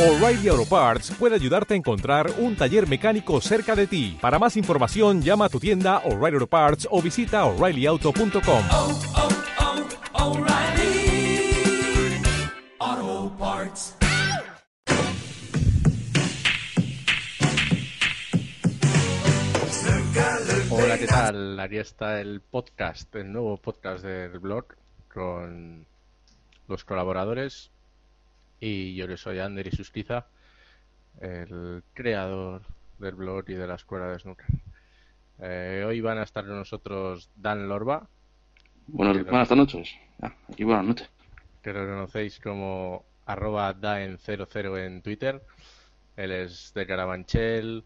O'Reilly Auto Parts puede ayudarte a encontrar un taller mecánico cerca de ti. Para más información, llama a tu tienda O'Reilly Auto Parts o visita oreillyauto.com. oh, oh, Parts. Hola, ¿qué tal? Aquí está el podcast, el nuevo podcast del blog con los colaboradores y yo que soy Ander y Sustiza, el creador del blog y de la escuela de snooker. Eh, hoy van a estar con nosotros Dan Lorba, Buenas, ¿Qué tal? buenas noches. Ya, aquí buenas noches. que lo conocéis como arroba daen00 en Twitter. Él es de Carabanchel,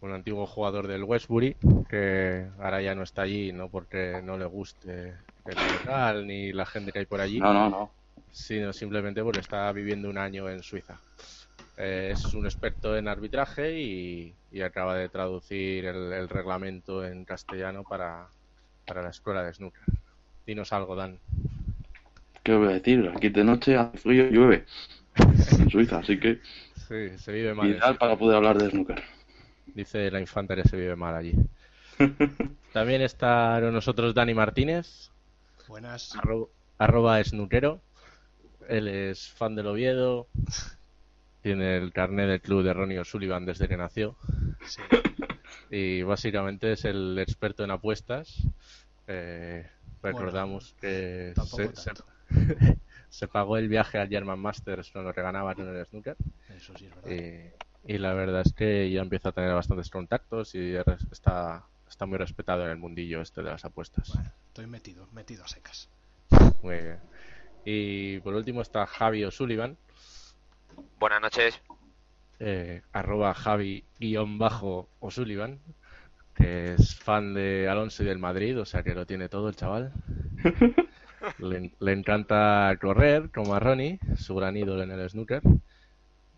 un antiguo jugador del Westbury, que ahora ya no está allí, no porque no le guste el local ni la gente que hay por allí, No, no, no. Sino simplemente porque está viviendo un año en Suiza. Eh, es un experto en arbitraje y, y acaba de traducir el, el reglamento en castellano para, para la escuela de snooker. Dinos algo, Dan. ¿Qué os voy a decir? Aquí de noche hace frío y llueve. En Suiza, así que Sí, se vive mal. ideal para poder hablar de snooker. Dice la infanta que se vive mal allí. También está con nosotros Dani Martínez, Buenas. arro- arroba snukero. Él es fan del Oviedo. Tiene el carnet del club de Ronnie O'Sullivan desde que nació. Sí. Y básicamente es el experto en apuestas. Eh, recordamos que se, se- pagó el viaje al German Masters cuando que ganaba en el snooker. Eso sí es verdad. Y, y la verdad es que ya empieza a tener bastantes contactos y está, está muy respetado en el mundillo este de las apuestas. Bueno, estoy metido, metido a secas. Muy bien. Y por último está Javi O'Sullivan, Buenas noches. eh, arroba Javi-O'Sullivan, que es fan de Alonso y del Madrid, o sea que lo tiene todo el chaval. Le, le encanta correr, como a Ronnie, su gran ídolo en el snooker.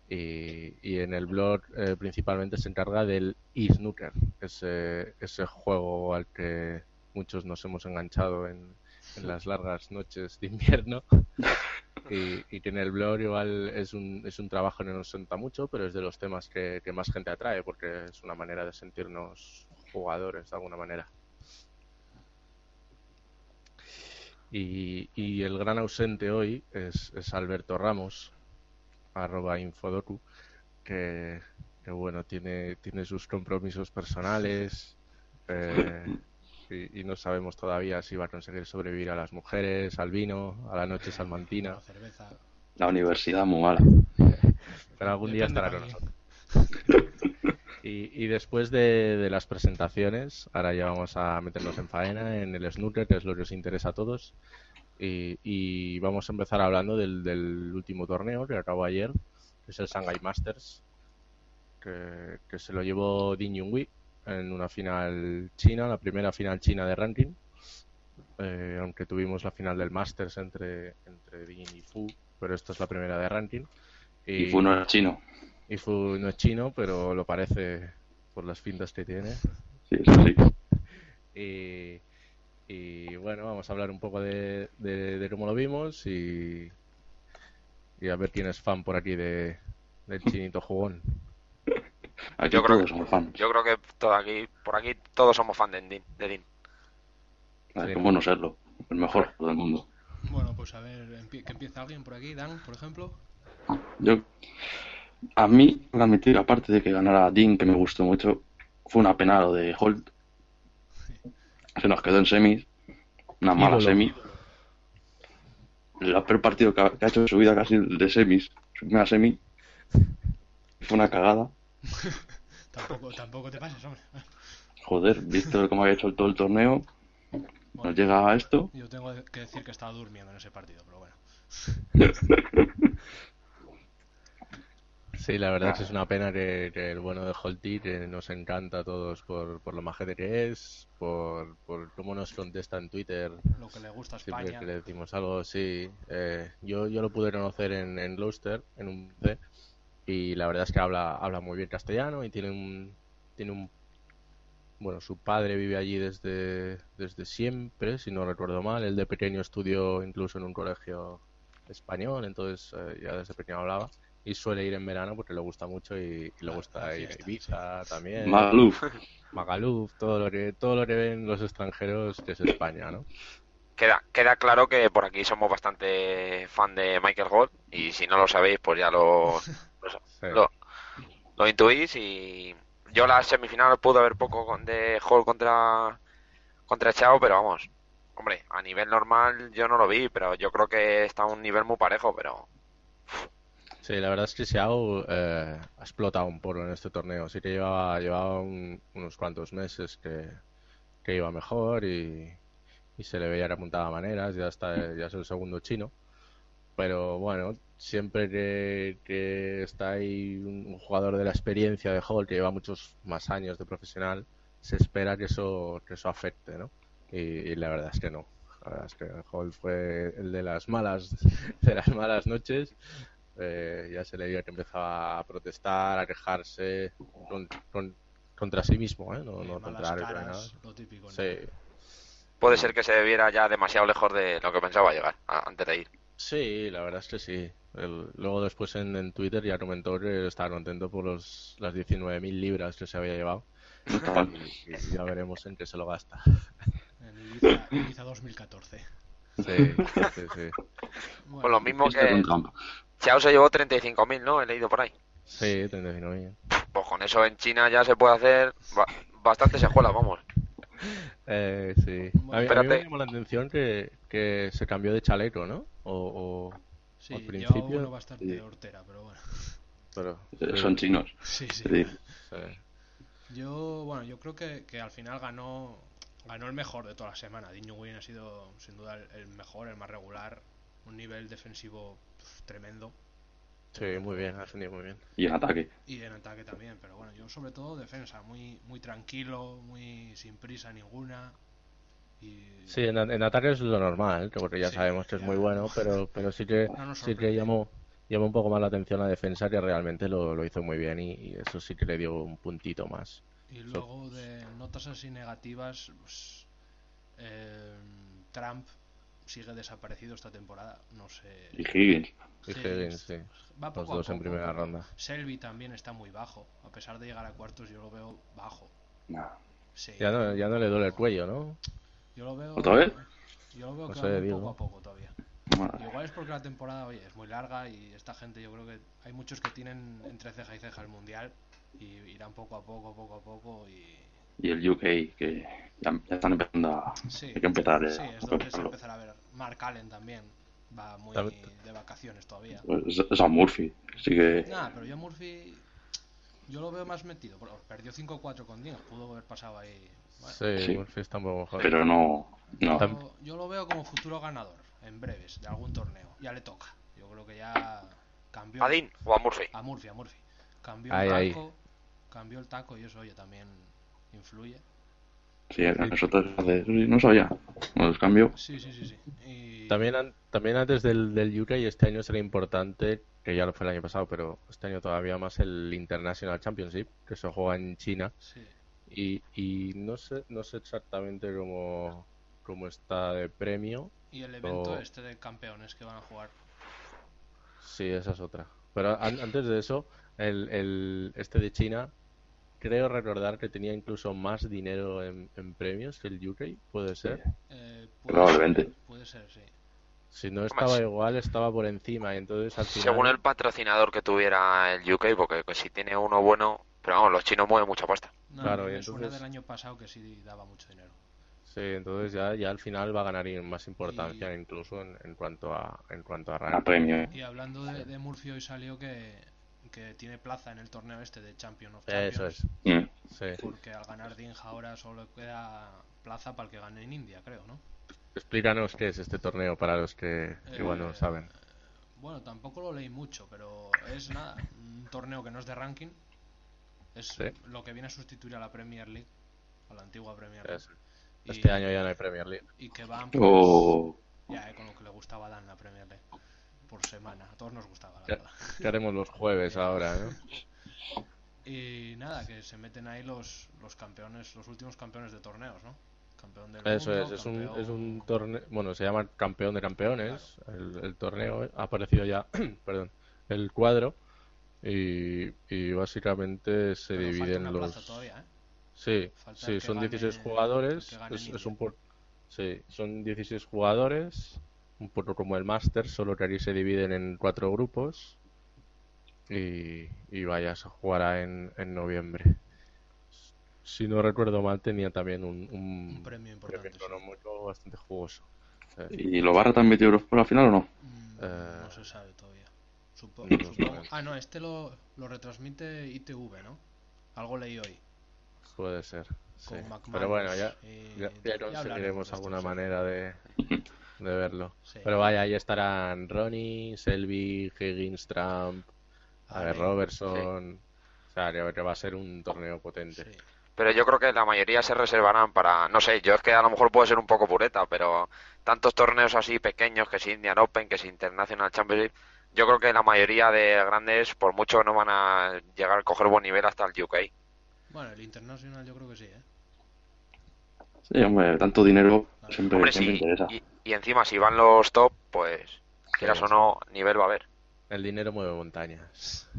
Y, y en el blog eh, principalmente se encarga del e-snooker, ese, ese juego al que muchos nos hemos enganchado en, en las largas noches de invierno. Y, y que en el blog igual es un, es un trabajo que no nos senta mucho, pero es de los temas que, que más gente atrae, porque es una manera de sentirnos jugadores de alguna manera. Y, y el gran ausente hoy es, es Alberto Ramos, arroba Infodoku, que, que bueno, tiene, tiene sus compromisos personales eh, y, y no sabemos todavía si va a conseguir sobrevivir a las mujeres, al vino, a la noche salmantina, La cerveza. La universidad muy mala. pero algún día estará con nosotros. Y, y después de, de las presentaciones, ahora ya vamos a meternos en faena, en el snooker, que es lo que os interesa a todos. Y, y vamos a empezar hablando del, del último torneo que acabó ayer, que es el Shanghai Masters, que, que se lo llevó Ding Junhui en una final china, la primera final china de ranking. Eh, aunque tuvimos la final del Masters entre, entre Ding y Fu, pero esta es la primera de ranking. Y fue no era chino. y Fu no es chino, pero lo parece por las fintas que tiene. Sí, eso sí. Y, y bueno, vamos a hablar un poco de, de- de cómo lo vimos y, y a ver quién es fan por aquí de, del chinito jugón. Aquí Yo creo todos que- somos fans. Yo creo que todo aquí, por aquí todos somos fan de Din. De Din. Vale, Sí. ¿Cómo no serlo? El mejor del mundo. Bueno, pues a ver, que empiece alguien por aquí, Dan, por ejemplo. Yo, a mí, que admitir, aparte de que ganara Dean, que me gustó mucho, fue una pena lo de Holt. Se nos quedó en semis, una mala Ídolo. semi. El peor partido que ha, que ha hecho en su vida casi de semis, su primera semi. Fue una cagada. Tampoco, tampoco te pases, hombre. Joder, visto cómo había hecho todo el torneo, nos llega a esto. Yo tengo que decir que estaba durmiendo en ese partido, pero bueno. Sí, la verdad es que es una pena que, que el bueno de Holty, que nos encanta a todos por, por lo majete que es, por, por cómo nos contesta en Twitter Lo que le gusta a siempre España. que le decimos algo, sí. Eh, yo, yo lo pude conocer en, en Gloucester, en un C, y la verdad es que habla, habla muy bien castellano y tiene un, tiene un bueno, su padre vive allí desde, desde siempre, si no recuerdo mal. Él de pequeño estudió incluso en un colegio español, entonces eh, ya desde pequeño hablaba. y suele ir en verano porque le gusta mucho y, y le gusta ir a Ibiza también, Magaluf. Magaluf, todo lo que todo lo que ven los extranjeros que es España, ¿no? Queda, queda claro que por aquí somos bastante fan de Michael Gold y si no lo sabéis, pues ya lo, Sí. lo- lo intuís y yo la semifinal pude ver poco con- de Hall contra contra Chao, pero vamos, hombre, a nivel normal yo no lo vi, pero yo creo que está a un nivel muy parejo, pero Sí, la verdad es que Xiao eh, ha explotado un poco en este torneo. Sí que llevaba, llevaba un- unos cuantos meses que, que iba mejor y, y se le veía que apuntaba maneras. Ya está, ya es el segundo chino. Pero bueno, siempre que, que está ahí un, un jugador de la experiencia de Hall que lleva muchos más años de profesional, se espera que eso, que eso afecte, ¿no? Y, y la verdad es que no. La verdad es que Hall fue el de las malas, de las malas noches. Eh, ya se le vio que empezaba a protestar, a quejarse con- con- contra sí mismo, ¿eh? No, Eh, no contra caras, nada. lo típico. ¿no? Sí, puede ser que se viera ya demasiado lejos de lo que pensaba llegar a- antes de ir. Sí, la verdad es que sí. El- luego después en, en Twitter ya comentó que estaba contento por los, las 19.000 libras que se había llevado mal. y, y ya veremos en qué se lo gasta. En Ibiza, Ibiza 2014. Sí, sí, sí. Bueno, Pues lo mismo que. Chao se llevó 35.000, ¿no? He leído por ahí. Sí, 39.000. Pues con eso en China ya se puede hacer ba- bastantes escuelas, vamos. Eh, sí. Bueno, A mí, a mí espérate. me llamó la atención que, que se cambió de chaleco, ¿no? O, o- sí, al llevaba principio- uno bastante Sí. hortera, pero bueno. pero, Eh, Son chinos. Sí, sí. Yo, bueno, yo creo que, que al final ganó ganó el mejor de toda la semana. Dean Nguyen ha sido sin duda el, el mejor, el más regular, un nivel defensivo pf, tremendo Sí, muy bien, ha defendido muy bien. y en ataque. y en ataque también, pero bueno, yo sobre todo defensa, muy muy tranquilo, muy sin prisa ninguna y Sí, en, en ataque es lo normal, que porque ya Sí, sabemos que es muy bueno, pero, pero sí que, No sí que llamó, llamó un poco más la atención la defensa, que realmente lo, lo hizo muy bien y, y eso sí que le dio un puntito más. Y luego de notas así negativas, pues, eh, Trump sigue desaparecido esta temporada, no sé. Y Higgins. Y Higgins, sí. Va Los poco a dos en primera ronda. Selby también está muy bajo, a pesar de llegar a cuartos yo lo veo bajo. Sí, Ya no, ya no le duele el cuello, ¿no? Yo lo veo. ¿Otra vez? Yo lo veo No que sé, poco a poco todavía. Madre. Igual es porque la temporada, oye, es muy larga y esta gente yo creo que hay muchos que tienen entre ceja y ceja el mundial y irán poco a poco, poco a poco y Y el UK, que ya, ya están empezando a... sí, Hay que empezar, sí, a es donde se empezará a ver. Mark Allen también va muy de vacaciones todavía. Pues, es a Murphy. Así que... Nah, pero yo Murphy yo lo veo más metido, perdió 5-4 con Dean, pudo haber pasado ahí. Bueno, Sí, Sí. Murphy está un poco mejor. Pero no... No. Yo, yo lo veo como futuro ganador en breves de algún torneo. Ya le toca. Yo creo que ya cambió ¿A Dean o a Murphy? a Murphy, a Murphy. Cambió Ahí, el ahí. taco, cambió el taco y eso oye también influye. Sí, nosotros hace... sí, No sabía. No los cambio. Sí, sí, sí, sí. Y También, an- también antes del, del UK este año será importante, que ya lo fue el año pasado, pero este año todavía más el International Championship, que se juega en China. sí. Y, y no sé, no sé exactamente cómo, cómo está de premio. Y el evento O- este de campeones que van a jugar. Sí, esa es otra. Pero an- antes de eso, el, el este de China, creo recordar que tenía incluso más dinero en, en premios que el UK, puede ser. Eh, Probablemente. Ser, puede ser, sí. Si no estaba igual, estaba por encima. Y entonces al final. Según el patrocinador que tuviera el UK, porque que si tiene uno bueno, pero vamos, los chinos mueven mucha pasta. No, Claro, y suena entonces- del año pasado que sí daba mucho dinero. Sí, entonces ya, ya al final va a ganar in- más importancia Y- incluso en, en cuanto a en cuanto a A ranking. premio. Y hablando de, de Murphy, hoy salió que, que tiene plaza en el torneo este de Champion of Eso Champions. es. Mm. Sí. Porque al ganar Ding ahora solo queda plaza para el que gane en India, creo, ¿no? Explícanos qué es este torneo para los que igual no Eh, lo saben. Bueno, tampoco lo leí mucho, pero es nada, un torneo que no es de ranking. Es Sí. lo que viene a sustituir a la Premier League, a la antigua Premier League. Eso. Y- Este año ya no hay Premier League. Y que van pues, O... ya, eh, con lo que le gustaba a Dan la Premier League. Por semana, a todos nos gustaba, la verdad. ¿Qué haremos los jueves ahora, no? Y nada, que se meten ahí los, los campeones, los últimos campeones de torneos, ¿no? Campeón del Eso mundo, es, es un, es un torneo, bueno, se llama Campeón de Campeones, el, el torneo, ha aparecido ya, perdón, el cuadro, Y, y básicamente se Pero falta dividen una los... plaza todavía, ¿eh? Sí, Falta sí, son gane- 16 el jugadores. Es, es un por- sí, son 16 jugadores. Un poco como el Master, solo que aquí se dividen en cuatro grupos. Y, y vaya, se jugará en, en noviembre. Si no recuerdo mal, tenía también un, un, Un premio importante, sí. económico bastante jugoso. ¿Y lo va a retransmitir Eurosport al final o no? Mm, Eh, no se sabe todavía. Supo- no supongo-. Ah, no, este lo, lo retransmite ITV, ¿no? Algo leí hoy. Puede ser. sí. Con Pero bueno, ya, y- ya, ya ya conseguiremos de esto, alguna sí. manera de, de verlo. Sí. Pero vaya, ahí estarán Ronnie, Selby, Higgins, Trump, a ver, Robertson. O sea, que, que va a ser un torneo potente. sí. Pero yo creo que la mayoría se reservarán para, no sé, yo es que a lo mejor puedo ser un poco pureta, pero tantos torneos así pequeños, que si Indian Open, que si International Championship, yo creo que la mayoría de grandes, por mucho, no van a llegar a coger buen nivel hasta el UK. Bueno, el Internacional yo creo que sí, ¿eh? Sí, hombre, tanto dinero siempre, Hombre, siempre sí, interesa. y, y encima si van los top, pues, quieras Sí, o sí. no, nivel va a haber. El dinero mueve montañas.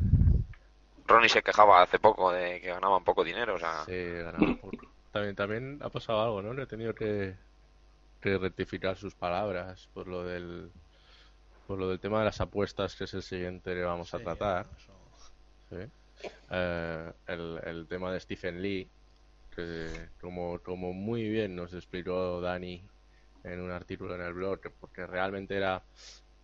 Ronnie se quejaba hace poco de que ganaban poco dinero, o sea, Sí, ganaba poco. También, también ha pasado algo, ¿no? Le he tenido que, que rectificar sus palabras por lo del por lo del tema de las apuestas, que es el siguiente que vamos a tratar. Sí. Eh, el, el tema de Stephen Lee, que como, como muy bien nos explicó Dani en un artículo en el blog, que porque realmente era,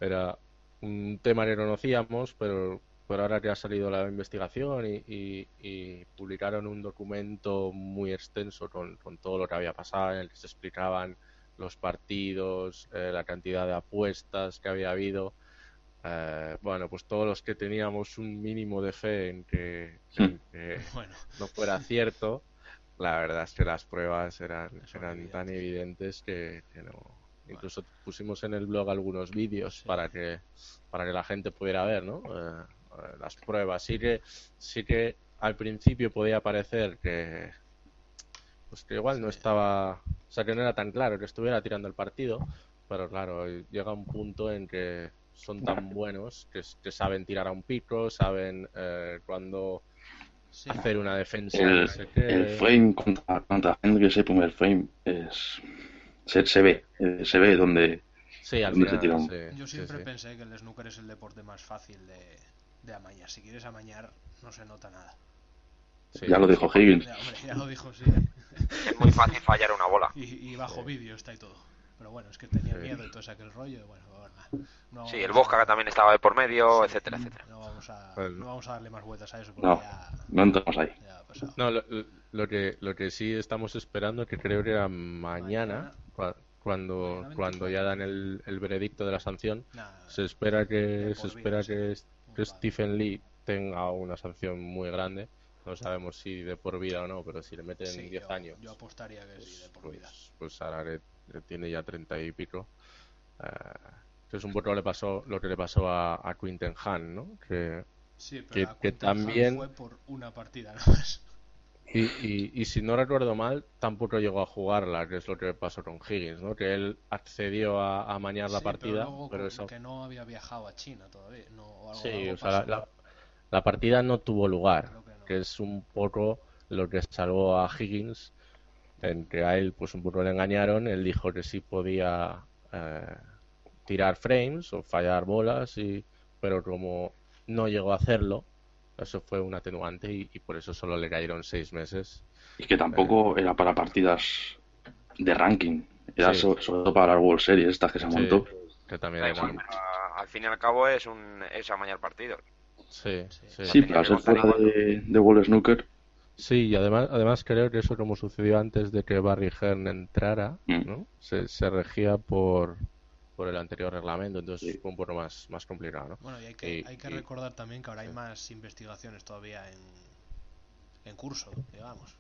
era un tema que conocíamos, pero, pero ahora que ha salido la investigación y, y- y publicaron un documento muy extenso con, con todo lo que había pasado, en el que se explicaban los partidos, eh, la cantidad de apuestas que había habido. Eh, bueno, pues todos los que teníamos un mínimo de fe en que, en que Bueno, no fuera cierto, la verdad es que las pruebas eran, eran tan evidentes. que, que no. Incluso pusimos en el blog algunos vídeos Sí. para que para que la gente pudiera ver, ¿no? Eh, eh, las pruebas. Sí que sí que al principio podía parecer que pues que igual no estaba, o sea que no era tan claro que estuviera tirando el partido, pero claro, llega un punto en que son tan buenos que, que saben tirar a un pico, saben eh, cuando sí. hacer una defensa, El, no sé el frame contra, contra el primer frame, es, se, se ve, eh, se ve donde Sí, al ¿Dónde se final, sí, Yo siempre sí. pensé que el snooker es el deporte más fácil de, de amañar. Si quieres amañar, no se nota nada. Sí. ya lo dijo Higgins. Ya, hombre, ya lo dijo, sí. es muy fácil fallar una bola. Y, y bajo Sí. vídeo está y todo. Pero bueno, es que tenía Sí. miedo y todo ese aquel rollo. y Bueno, bueno, no Sí, vamos el a- Bosca también estaba de por medio, Sí. etcétera, etcétera. No vamos, a, Pues- no vamos a darle más vueltas a eso porque No, ya, no entramos ahí. ya ha pasado. No, lo, lo que, lo que sí estamos esperando, que creo que era mañana, Mañana. cua- cuando, Mañana cuando 24. ya dan el, el veredicto de la sanción, Nada, se espera que, se espera que, que Vale. Stephen Lee tenga una sanción muy grande. No sabemos si de por vida o no, pero si le meten sí, 10 yo, años, yo apostaría que sí, de por vida. pues, pues ahora que que tiene ya 30 y pico. que es un poco le pasó, lo que le pasó a, a Quinten Han, ¿no? Que, Sí, pero que- también- fue por una partida nada más. Y, y, y si no recuerdo mal, tampoco llegó a jugarla, que es lo que pasó con Higgins, ¿no? Que él accedió a, a mañar la partida, pero, luego pero con- eso... que no había viajado a China todavía. No, o algo, Sí, algo o sea, la, la- partida no tuvo lugar, que no. que es un poco lo que salvó a Higgins, en que a él pues un poco le engañaron, él dijo que sí podía eh, tirar frames o fallar bolas, y, pero como no llegó a hacerlo, eso fue un atenuante y, y por eso solo le cayeron seis meses. Y que tampoco era para partidas de ranking, era Sí. sobre todo para las World Series estas que se Sí, montó. que también igual, al fin y al cabo es un es amañar partidos. Sí, Sí. sí. Sí, pero al ser fuera de, de World Snooker, Sí, y además, además creo que eso como sucedió antes de que Barry Hearn entrara, Mm. ¿no? Se, se regía por, por el anterior reglamento, entonces Sí. fue un poco más, más complicado, ¿no? Bueno, y hay que, Y- hay que y- recordar también que ahora hay sí. más investigaciones todavía en, en curso, digamos.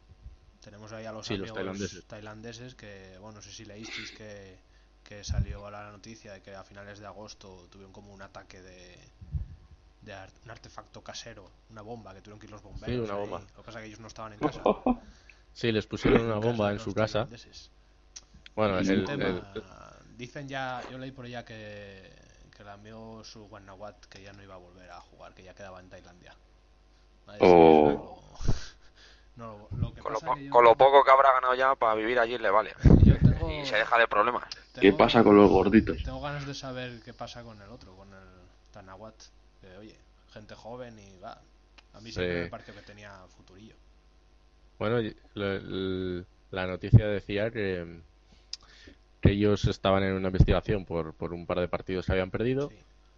Tenemos ahí a los Sí, los amigos tailandeses. tailandeses que, bueno, no sé si leísteis que, que salió la noticia de que a finales de agosto tuvieron como un ataque de, de ar- un artefacto casero, una bomba que tuvieron que ir los bomberos. Sí, una ahí. bomba. Lo que pasa es que ellos no estaban en casa. Sí, les pusieron una bomba en su casa. tailandeses. Bueno, Es el, un tema- el- Dicen ya, yo leí por ya que, que la envió su Wanawat que ya no iba a volver a jugar, que ya quedaba en Tailandia. Oh. sí, no, lo, lo que Con lo, pasa po- que yo- con lo poco que habrá ganado ya para vivir allí le vale. tengo- Y se deja de problemas. ¿Qué tengo- pasa con los gorditos? Tengo ganas de saber qué pasa con el otro, con el Tanawat. Que, oye, gente joven y va. A mí Sí. siempre me pareció que tenía futurillo. Bueno, la noticia decía que, que ellos estaban en una investigación por, por un par de partidos que habían perdido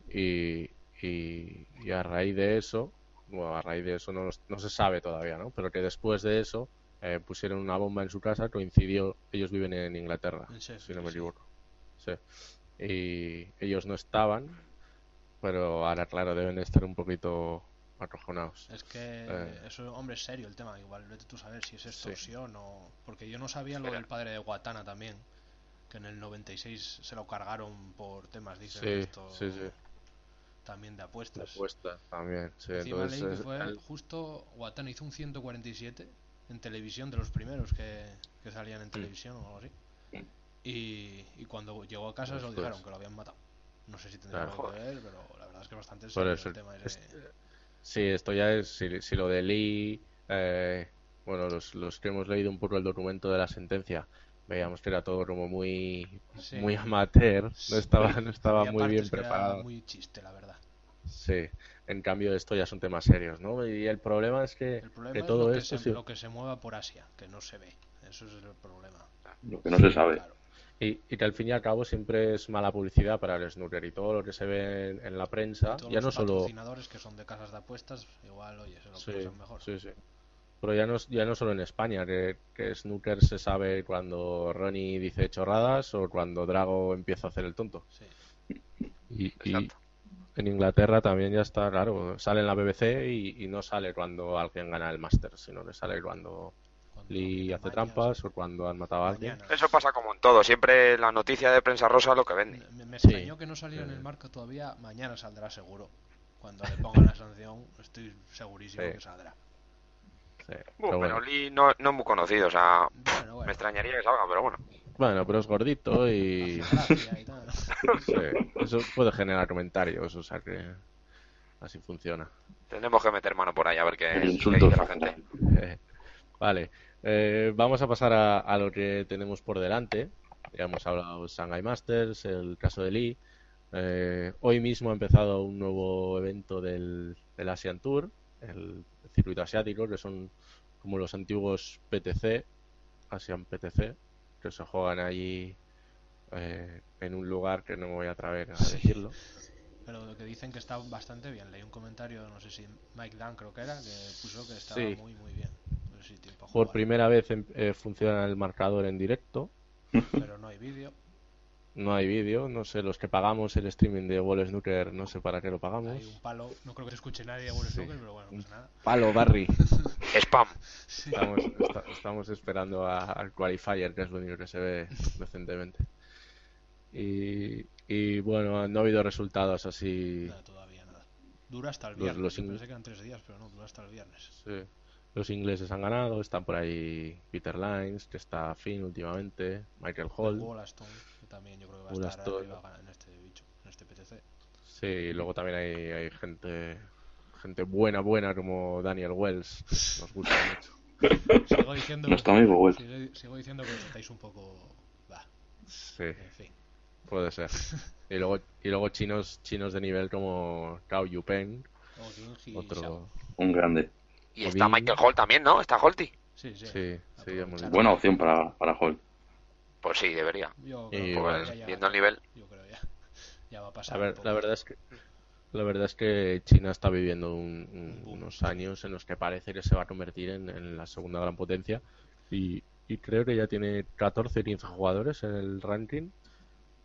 Sí. y, y, y a raíz de eso, bueno, a raíz de eso no, no se sabe todavía, ¿no? Pero que después de eso eh, pusieron una bomba en su casa, coincidió, ellos viven en Inglaterra, si no me equivoco. Sí. Y ellos no estaban, pero ahora, claro, deben de estar un poquito acojonados. Es que Eh. eso, hombre, es serio el tema. Igual vete tú a saber si es extorsión o. Porque yo no sabía lo del padre de Guatana también. Que en el 96 se lo cargaron por temas, dicen, Sí, esto sí, sí. también de apuestas. Apuesta también, sí. Encima Entonces, leí que fue el- justo Guatana hizo un 147 en televisión de los primeros que, que salían en Mm. televisión o algo así. Y, y cuando llegó a casa se lo dijeron que lo habían matado. No sé si tendría Claro. algo que ver, pero la verdad es que es bastante eso, el tema ese. es- Sí, esto ya es, si, si lo de Lee, eh, bueno, los, los que hemos leído un poco el documento de la sentencia, veíamos que era todo como muy, Sí. muy amateur, no estaba, no estaba muy bien era preparado. muy chiste, la verdad. Sí, en cambio esto ya son temas serios, ¿no? Y el problema es que, El problema que es todo lo que, esto se, sí- lo que se mueva por Asia, que no se ve. Eso es el problema. Lo que no se sabe. Claro. Y, y que al fin y al cabo siempre es mala publicidad para el snooker y todo lo que se ve en, en la prensa, Todos ya no los solo... patrocinadores que son de casas de apuestas, igual, oye, se lo Sí, mejor. sí, sí. Pero ya no, ya no solo en España, que, que snooker se sabe cuando Ronnie dice chorradas o cuando Drago empieza a hacer el tonto. Sí. Y, y Exacto. en Inglaterra también ya está, claro, sale en la BBC y, y no sale cuando alguien gana el máster, sino que sale cuando No hace trampas o cuando han matado a alguien. Eso pasa como en todo. Siempre la noticia de prensa rosa es lo que vende. Me, me Sí. extrañó que no saliera en el marco todavía. Mañana saldrá seguro. Cuando le pongan la sanción, estoy segurísimo Sí. que saldrá. Sí, Uh, pero bueno. Pero Lee no, no es muy conocido, o sea, Bueno, me extrañaría que salga, pero bueno. Bueno, pero es gordito y y tal. sí, eso puede generar comentarios, o sea que así funciona. Tendremos que meter mano por ahí a ver qué, dice la gente. Eh, Vale, eh, vamos a pasar a, a lo que tenemos por delante. Ya hemos hablado de Shanghai Masters, el caso de Lee. Eh, hoy mismo ha empezado un nuevo evento del, del Asian Tour, el circuito asiático, que son como los antiguos PTC, Asian PTC, que se juegan allí eh, en un lugar que no me voy a atrever a decirlo. Pero lo que dicen que está bastante bien. Leí un comentario, no sé si Mike Dunn creo que era, que puso que estaba Sí. muy, muy bien. Por jugar. primera vez em- eh, funciona el marcador en directo. Pero no hay vídeo. No hay vídeo, no sé, los que pagamos el streaming de Wall Snooker, no sé para qué lo pagamos. Hay un palo. No creo que se escuche nadie de Sí. Snooker, pero bueno, no pasa nada. Palo, Barry. Spam. Estamos, esta- estamos esperando a- al Qualifier, que es lo único que se ve decentemente. Y, y bueno, no ha habido resultados así. Nada, todavía nada. Dura hasta el Los- viernes. los Yo in- pensé que eran tres días, pero no, dura hasta el viernes. Sí. Los ingleses han ganado, están por ahí Peter Lines, que está fin últimamente, Michael Hall. Wollaston, que también yo creo que va a estar arriba en este bicho, en este PTC. Sí, y luego también hay, hay gente gente buena, buena como Daniel Wells. Nos gusta mucho. Sigo diciendo, Nuestro amigo Wells. sigo, sigo diciendo que os estáis un poco... Sí. en fin. Puede ser. Y luego, y luego chinos, chinos de nivel como Cao Yupeng, otro. Un grande. Y está. Michael Holt también, ¿no? ¿Está Holty? Sí, sí. Sí, hemos dicho. Buena opción para, para Hall. Pues sí, debería. Yo Y creo que bueno. ya- Viendo el nivel. Yo creo ya. Ya va a pasar. La, ver- la verdad es que la verdad es que China está viviendo un- un- unos años en los que parece que se va a convertir en, en la segunda gran potencia y, y creo que ya tiene 14 o 15 jugadores en el ranking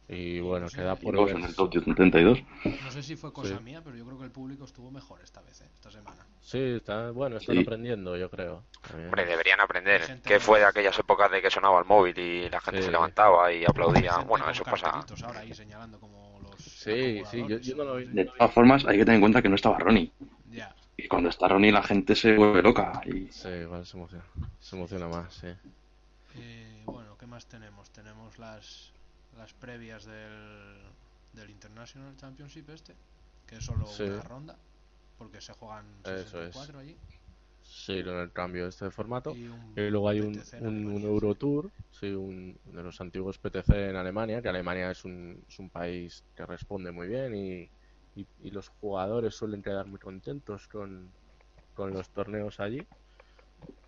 y bueno, queda por ver. en el top 32. No sé si fue cosa Sí. mía, pero yo creo que el público estuvo mejor esta vez, ¿eh? esta semana. Sí, está, bueno, están Sí. aprendiendo, yo creo. también. Hombre, deberían aprender. ¿Qué que- fue de aquellas épocas de que sonaba el móvil y la gente Sí. se levantaba y aplaudía? Bueno, eso pasa. cartelitos ahora ahí señalando como los Sí, sí, yo, yo no lo vi. De todas formas, hay que tener en cuenta que no estaba Ronnie. Ya. Y cuando está Ronnie, la gente se vuelve loca. Y Sí, igual se emociona, se emociona más, sí. Eh, bueno, ¿qué más tenemos? Tenemos las las previas del, del International Championship este, que es solo Sí. una ronda, porque se juegan Eso es. 64 allí. Sí, en el cambio de este formato. Y, un Y luego hay un, un, un Eurotour, sí, un, de los antiguos PTC en Alemania, que Alemania es un, es un país que responde muy bien y, y, y los jugadores suelen quedar muy contentos con, con los torneos allí.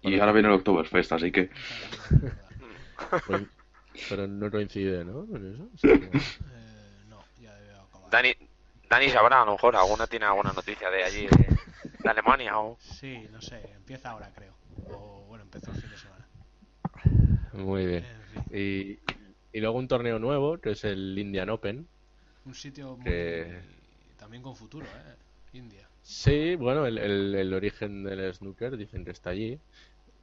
Y ahora viene el Oktoberfest, así que. Pues- pero no coincide, ¿no? Con eso. Eh, no, ya debe acabar. Dani, Dani sabrá, a lo mejor alguna tiene alguna noticia de allí, de, de Alemania o... Sí, no sé, empieza ahora creo. O bueno, empezó el fin de semana. muy bien. En fin, Y, y luego un torneo nuevo, que es el Indian Open. un sitio muy... Que- también con futuro, ¿eh? India. Sí, bueno, el, el, el origen del snooker dicen que está allí.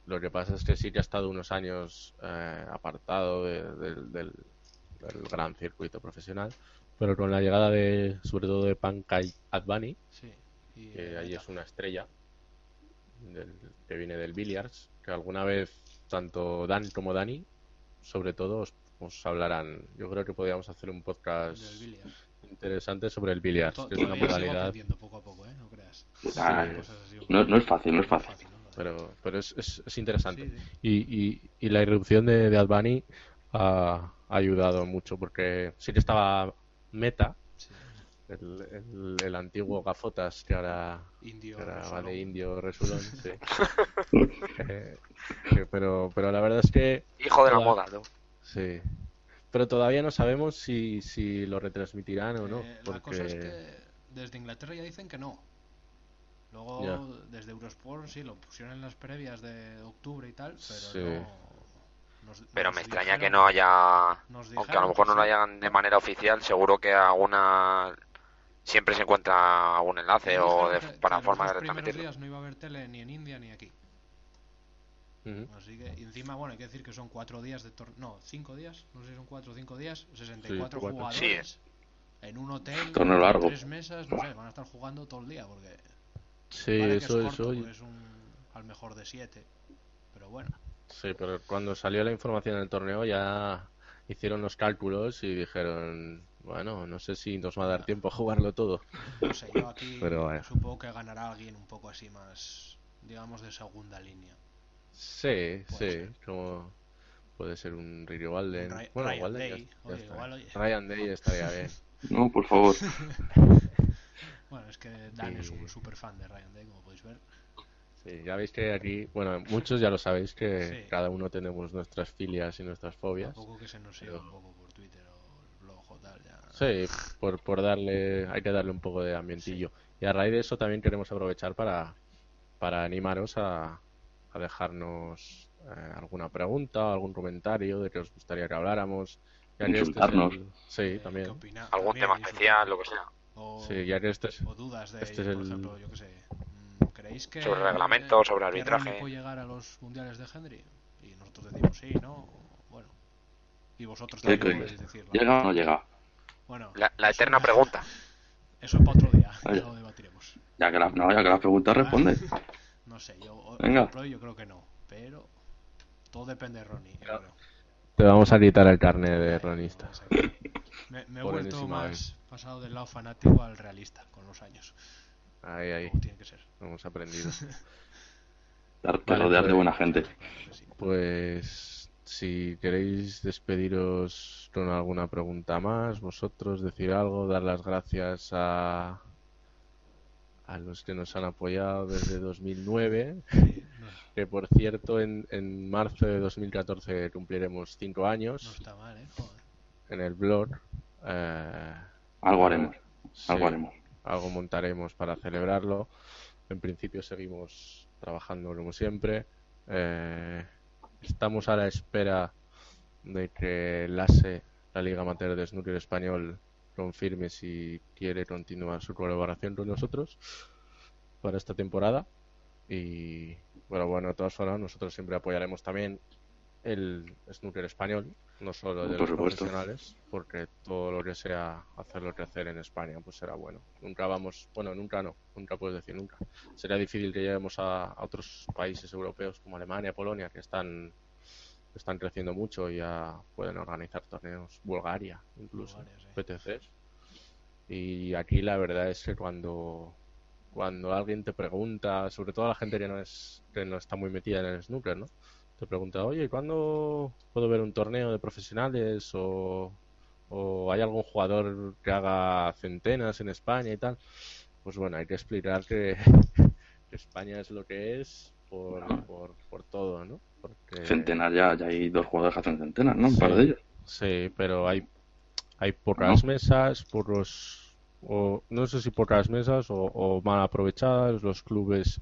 Lo que pasa es que sí que ha estado unos años eh, apartado de- del- del, del gran circuito profesional, pero con la llegada de, sobre todo de Pankaj Advani, Sí. Y, que eh, ahí es una estrella del- que viene del billiards, que alguna vez tanto Dan como Dani, sobre todo, os, os hablarán. Yo creo que podríamos hacer un podcast interesante sobre el billiards, que es una modalidad, aprendiendo poco a poco, ¿eh? No creas. Ah, no, no es fácil, no es fácil. Pero, pero es, es, es interesante. Sí, sí. Y, y, y la irrupción de, de Advani ha, ha ayudado mucho porque sí que estaba Meta, Sí. el, el, el antiguo Gafotas que ahora, Indio. que ahora va de indio Resulón, sí. Eh, pero, pero la verdad es que Hijo de la moda, ¿no? sí. Pero todavía no sabemos si, si lo retransmitirán o no. Eh, La cosa es Porque que desde Inglaterra ya dicen que no. Luego desde Eurosport sí lo pusieron en las previas de octubre y tal, pero Sí. no. nos- Pero nos me extraña dijeron- que no haya... nos Aunque a lo mejor no lo sí. hagan de manera oficial, seguro que alguna... Siempre se encuentra algún enlace o de- que- para forma de retransmitirlo. días no iba a haber tele ni en India ni aquí. Así que y encima, bueno, hay que decir que son cuatro días de torneo. No, cinco días. No sé si son cuatro o cinco días. 64 cuatro. jugadores. En un hotel. Torneo con largo. Tres mesas. No sé, van a estar jugando todo el día porque. Sí, vale que eso, es corto, eso. es un, al mejor de siete. Pero bueno. Sí, pero cuando salió la información del torneo ya hicieron los cálculos y dijeron, bueno, no sé si nos va a dar tiempo a jugarlo todo. No sé, yo aquí Pero supongo que ganará alguien un poco así más, digamos, de segunda línea. Sí, Puede sí, ser. como puede ser un Riley Walden. Ry- Bueno, Ryan Walden ya- Day, ya oye, está. igual, oye. Ryan Day estaría bien. No, por favor. Bueno, es que Dan es Sí. un super fan de Ryan Day, como podéis ver. Sí, ya veis que aquí, bueno, muchos ya lo sabéis que Sí. cada uno tenemos nuestras filias y nuestras fobias. Tampoco que se nos siga Pero- un poco por Twitter o el blog o tal. Ya. Sí, por, por darle, hay que darle un poco de ambientillo. Y a raíz de eso también queremos aprovechar para, para animaros a, a dejarnos eh, alguna pregunta o algún comentario de que os gustaría que habláramos. Que este es Insultarnos. el- Sí, Eh, ¿qué también. Algún también tema especial, lo que sea. O, Sí, ya que este es... o dudas de, este es por el- ejemplo, yo qué sé. mm, ¿Creéis que. Sobre reglamento, sobre que arbitraje. Ronnie puede llegar a los mundiales de Henry? Y nosotros decimos sí, no. Bueno. Y vosotros ¿Qué también podéis decirlo. ¿Llega o no llega? Bueno, La, la eso eterna ya- pregunta. Eso es para otro día. Oye. Ya lo debatiremos. Ya que la, no, ya que la pregunta responde. No sé, yo, Venga. yo creo que no. Pero todo depende de Ronnie. Claro. Te vamos a quitar el carnet de ronista. Me, me he vuelto más pasado del lado fanático al realista con los años. Ahí, ahí, Como tiene que ser. hemos aprendido. Dar- que Vale, rodear de pues- buena gente. Pues si queréis despediros con alguna pregunta más, vosotros decir algo, dar las gracias a a los que nos han apoyado desde 2009, Sí, no, que por cierto en, en marzo de 2014 cumpliremos cinco no años está mal, ¿eh? Joder. en el blog. Eh, Algo haremos. sí, Algo haremos. algo montaremos para celebrarlo. En principio seguimos trabajando como siempre. Eh, estamos a la espera de que la ASE, la Liga Amateur de Snooker Español, confirme si quiere continuar su colaboración con nosotros para esta temporada. Y bueno, bueno, de todas formas, nosotros siempre apoyaremos también el snooker español, no solo de Por los supuesto. profesionales, porque todo lo que sea hacerlo crecer en España, pues será bueno. Nunca vamos, bueno, nunca no, nunca puedes decir nunca. Será difícil que lleguemos a, a otros países europeos como Alemania, Polonia, que están están creciendo mucho y ya pueden organizar torneos, Bulgaria incluso, Bulgaria, sí. PTCs. Y aquí la verdad es que cuando, cuando alguien te pregunta, sobre todo la gente que no es, que no está muy metida en el snooker, ¿no? Te pregunta, oye, ¿cuándo puedo ver un torneo de profesionales? O, o hay algún jugador que haga centenas en España y tal. Pues bueno, hay que explicar que, que España es lo que es por, por, por todo, ¿no? Porque... Centenas ya, ya hay dos jugadores que hacen centenas, ¿no? Un Sí. par de ellos. Sí, pero hay, hay pocas No. mesas, pocos, o no sé si pocas mesas o, o mal aprovechadas, los clubes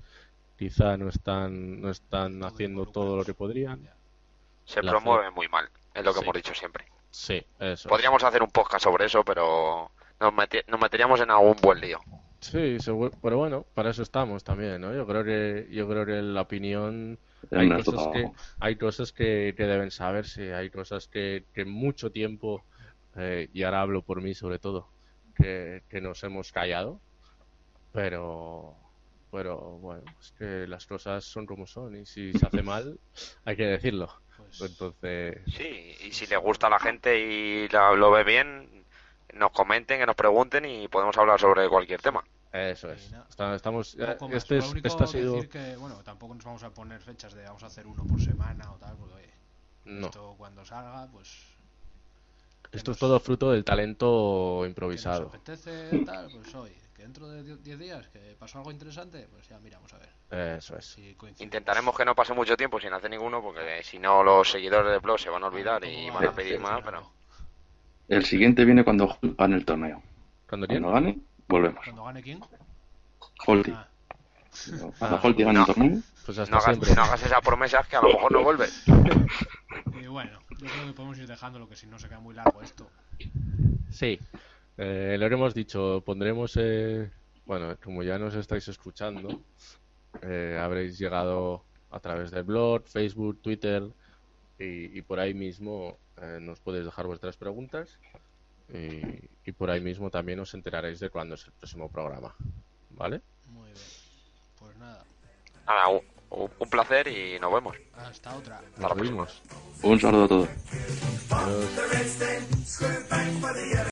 quizá no están, no están haciendo todo lo que podrían. Se La promueve muy mal, es lo que Sí. hemos dicho siempre. Sí, eso. es. Podríamos hacer un podcast sobre eso, pero nos, meti- nos meteríamos en algún buen lío. Sí, pero bueno, para eso estamos también, ¿no? Yo creo que, yo creo que la opinión, hay cosas que, hay cosas que, que deben saberse, hay cosas que, que mucho tiempo, eh, y ahora hablo por mí sobre todo, que, que nos hemos callado, pero, pero bueno, es que las cosas son como son y si se hace mal, hay que decirlo. Pues, Entonces, Sí, y si le gusta a la gente y la- lo ve bien, nos comenten, que nos pregunten y podemos hablar sobre cualquier tema. eso es. Está- estamos, más. este, es- Lo único este ha sido, decir que, bueno, tampoco nos vamos a poner fechas de vamos a hacer uno por semana o tal, porque oye, no. esto cuando salga, pues Esto es todo fruto del talento que nos improvisado. apetece tal, pues oye, dentro de 10 días que pasó algo interesante, pues ya miramos a ver Eso es. si. Intentaremos que no pase mucho tiempo sin hacer ninguno, porque si no los seguidores del blog se van a olvidar y van a pedir más, pero... El siguiente viene cuando gane el torneo. Cuando gane, volvemos. Cuando gane quién? Holty. Ah, Cuando Holty gane no. el torneo, Pues hasta No hagas, siempre. no hagas esas promesas que a lo mejor no vuelves. y bueno, yo creo que podemos ir dejándolo, que si no se queda muy largo esto. Sí, eh, lo que hemos dicho, pondremos, eh, bueno, como ya nos estáis escuchando, eh, habréis llegado a través del blog, Facebook, Twitter y, y por ahí mismo eh, nos podéis dejar vuestras preguntas y, y por ahí mismo también os enteraréis de cuándo es el próximo programa, ¿vale? Muy bien. Pues nada, Nada, un, un placer y nos vemos. hasta otra. Nos vemos. un saludo a todos. Adiós.